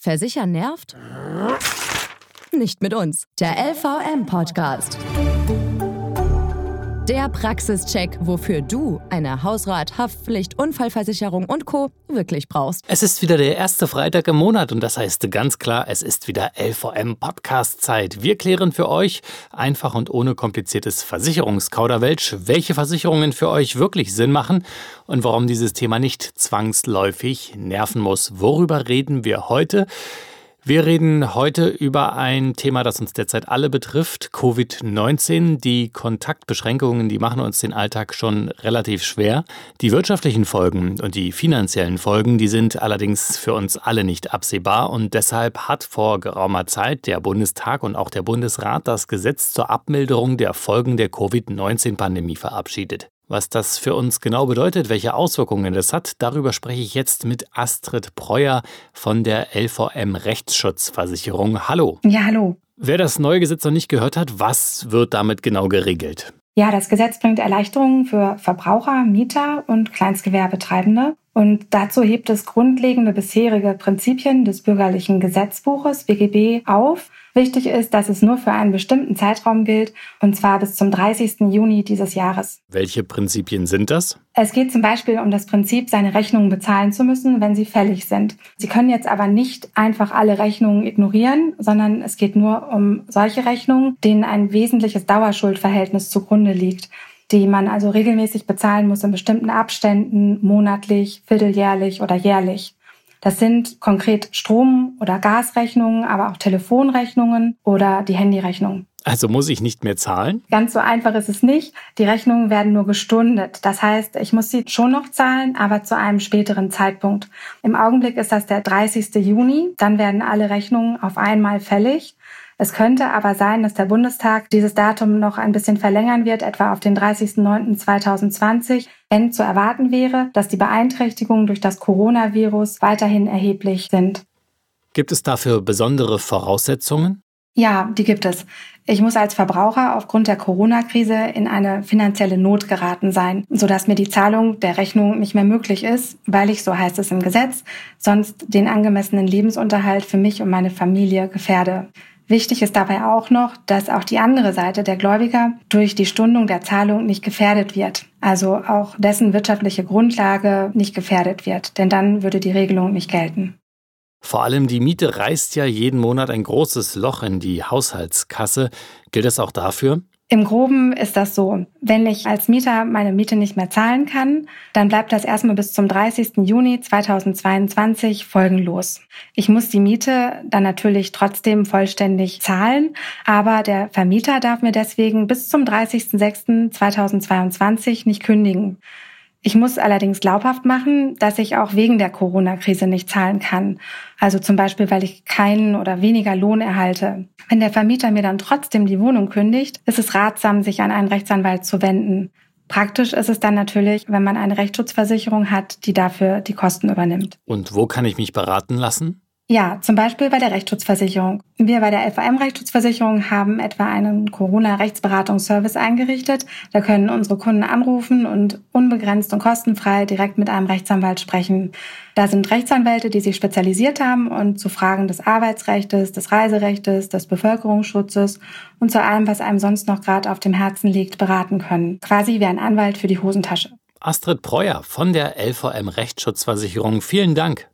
Versichern nervt? Nicht mit uns. Der LVM-Podcast. Der Praxischeck, wofür du eine Hausrat, Haftpflicht, Unfallversicherung und Co. wirklich brauchst. Es ist wieder der erste Freitag im Monat und das heißt ganz klar, es ist wieder LVM Podcast Zeit. Wir klären für euch einfach und ohne kompliziertes Versicherungskauderwelsch, welche Versicherungen für euch wirklich Sinn machen und warum dieses Thema nicht zwangsläufig nerven muss. Worüber reden wir heute? Wir reden heute über ein Thema, das uns derzeit alle betrifft, Covid-19. Die Kontaktbeschränkungen, die machen uns den Alltag schon relativ schwer. Die wirtschaftlichen Folgen und die finanziellen Folgen, die sind allerdings für uns alle nicht absehbar und deshalb hat vor geraumer Zeit der Bundestag und auch der Bundesrat das Gesetz zur Abmilderung der Folgen der Covid-19-Pandemie verabschiedet. Was das für uns genau bedeutet, welche Auswirkungen das hat, darüber spreche ich jetzt mit Astrid Breuer von der LVM Rechtsschutzversicherung. Hallo. Ja, hallo. Wer das neue Gesetz noch nicht gehört hat, was wird damit genau geregelt? Ja, das Gesetz bringt Erleichterungen für Verbraucher, Mieter und Kleinstgewerbetreibende. Und dazu hebt es grundlegende bisherige Prinzipien des bürgerlichen Gesetzbuches BGB auf Wichtig ist, dass es nur für einen bestimmten Zeitraum gilt, und zwar bis zum 30. Juni dieses Jahres. Welche Prinzipien sind das? Es geht zum Beispiel um das Prinzip, seine Rechnungen bezahlen zu müssen, wenn sie fällig sind. Sie können jetzt aber nicht einfach alle Rechnungen ignorieren, sondern es geht nur um solche Rechnungen, denen ein wesentliches Dauerschuldverhältnis zugrunde liegt die man also regelmäßig bezahlen muss in bestimmten Abständen, monatlich, vierteljährlich oder jährlich. Das sind konkret Strom- oder Gasrechnungen, aber auch Telefonrechnungen oder die Handyrechnung. Also muss ich nicht mehr zahlen? Ganz so einfach ist es nicht. Die Rechnungen werden nur gestundet. Das heißt, ich muss sie schon noch zahlen, aber zu einem späteren Zeitpunkt. Im Augenblick ist das der 30. Juni. Dann werden alle Rechnungen auf einmal fällig. Es könnte aber sein, dass der Bundestag dieses Datum noch ein bisschen verlängern wird, etwa auf den 30.09.2020, wenn zu erwarten wäre, dass die Beeinträchtigungen durch das Coronavirus weiterhin erheblich sind. Gibt es dafür besondere Voraussetzungen? Ja, die gibt es. Ich muss als Verbraucher aufgrund der Corona-Krise in eine finanzielle Not geraten sein, sodass mir die Zahlung der Rechnung nicht mehr möglich ist, weil ich, so heißt es im Gesetz, sonst den angemessenen Lebensunterhalt für mich und meine Familie gefährde. Wichtig ist dabei auch noch, dass auch die andere Seite der Gläubiger durch die Stundung der Zahlung nicht gefährdet wird. Also auch dessen wirtschaftliche Grundlage nicht gefährdet wird, denn dann würde die Regelung nicht gelten. Vor allem die Miete reißt ja jeden Monat ein großes Loch in die Haushaltskasse. Gilt das auch dafür? Im Groben ist das so. Wenn ich als Mieter meine Miete nicht mehr zahlen kann, dann bleibt das erstmal bis zum 30. Juni 2022 folgenlos. Ich muss die Miete dann natürlich trotzdem vollständig zahlen, aber der Vermieter darf mir deswegen bis zum 30.06.2022 nicht kündigen. Ich muss allerdings glaubhaft machen, dass ich auch wegen der Corona-Krise nicht zahlen kann. Also zum Beispiel, weil ich keinen oder weniger Lohn erhalte. Wenn der Vermieter mir dann trotzdem die Wohnung kündigt, ist es ratsam, sich an einen Rechtsanwalt zu wenden. Praktisch ist es dann natürlich, wenn man eine Rechtsschutzversicherung hat, die dafür die Kosten übernimmt. Und wo kann ich mich beraten lassen? Ja, zum Beispiel bei der Rechtsschutzversicherung. Wir bei der FAM Rechtsschutzversicherung haben etwa einen Corona-Rechtsberatungsservice eingerichtet. Da können unsere Kunden anrufen und unbegrenzt und kostenfrei direkt mit einem Rechtsanwalt sprechen. Da sind Rechtsanwälte, die sich spezialisiert haben und zu Fragen des Arbeitsrechts, des Reiserechtes, des Bevölkerungsschutzes und zu allem, was einem sonst noch gerade auf dem Herzen liegt, beraten können. Quasi wie ein Anwalt für die Hosentasche. Astrid Breuer von der LVM Rechtsschutzversicherung. Vielen Dank.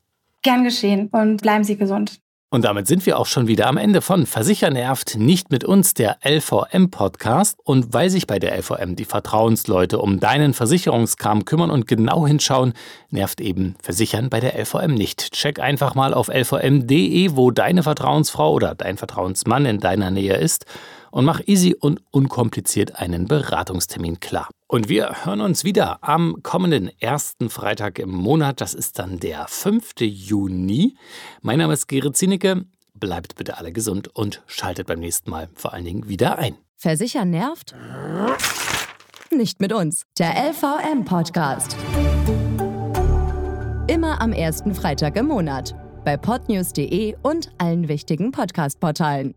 Gern geschehen und bleiben Sie gesund. Und damit sind wir auch schon wieder am Ende von Versicher nervt nicht mit uns, der LVM-Podcast. Und weil sich bei der LVM die Vertrauensleute um deinen Versicherungskram kümmern und genau hinschauen, nervt eben Versichern bei der LVM nicht. Check einfach mal auf lvm.de, wo deine Vertrauensfrau oder dein Vertrauensmann in deiner Nähe ist und mach easy und unkompliziert einen Beratungstermin klar. Und wir hören uns wieder am kommenden ersten Freitag im Monat. Das ist dann der 5. Juni. Mein Name ist Gerrit Zienicke. Bleibt bitte alle gesund und schaltet beim nächsten Mal vor allen Dingen wieder ein. Versichern nervt? Nicht mit uns. Der LVM-Podcast. Immer am ersten Freitag im Monat. Bei podnews.de und allen wichtigen Podcast-Portalen.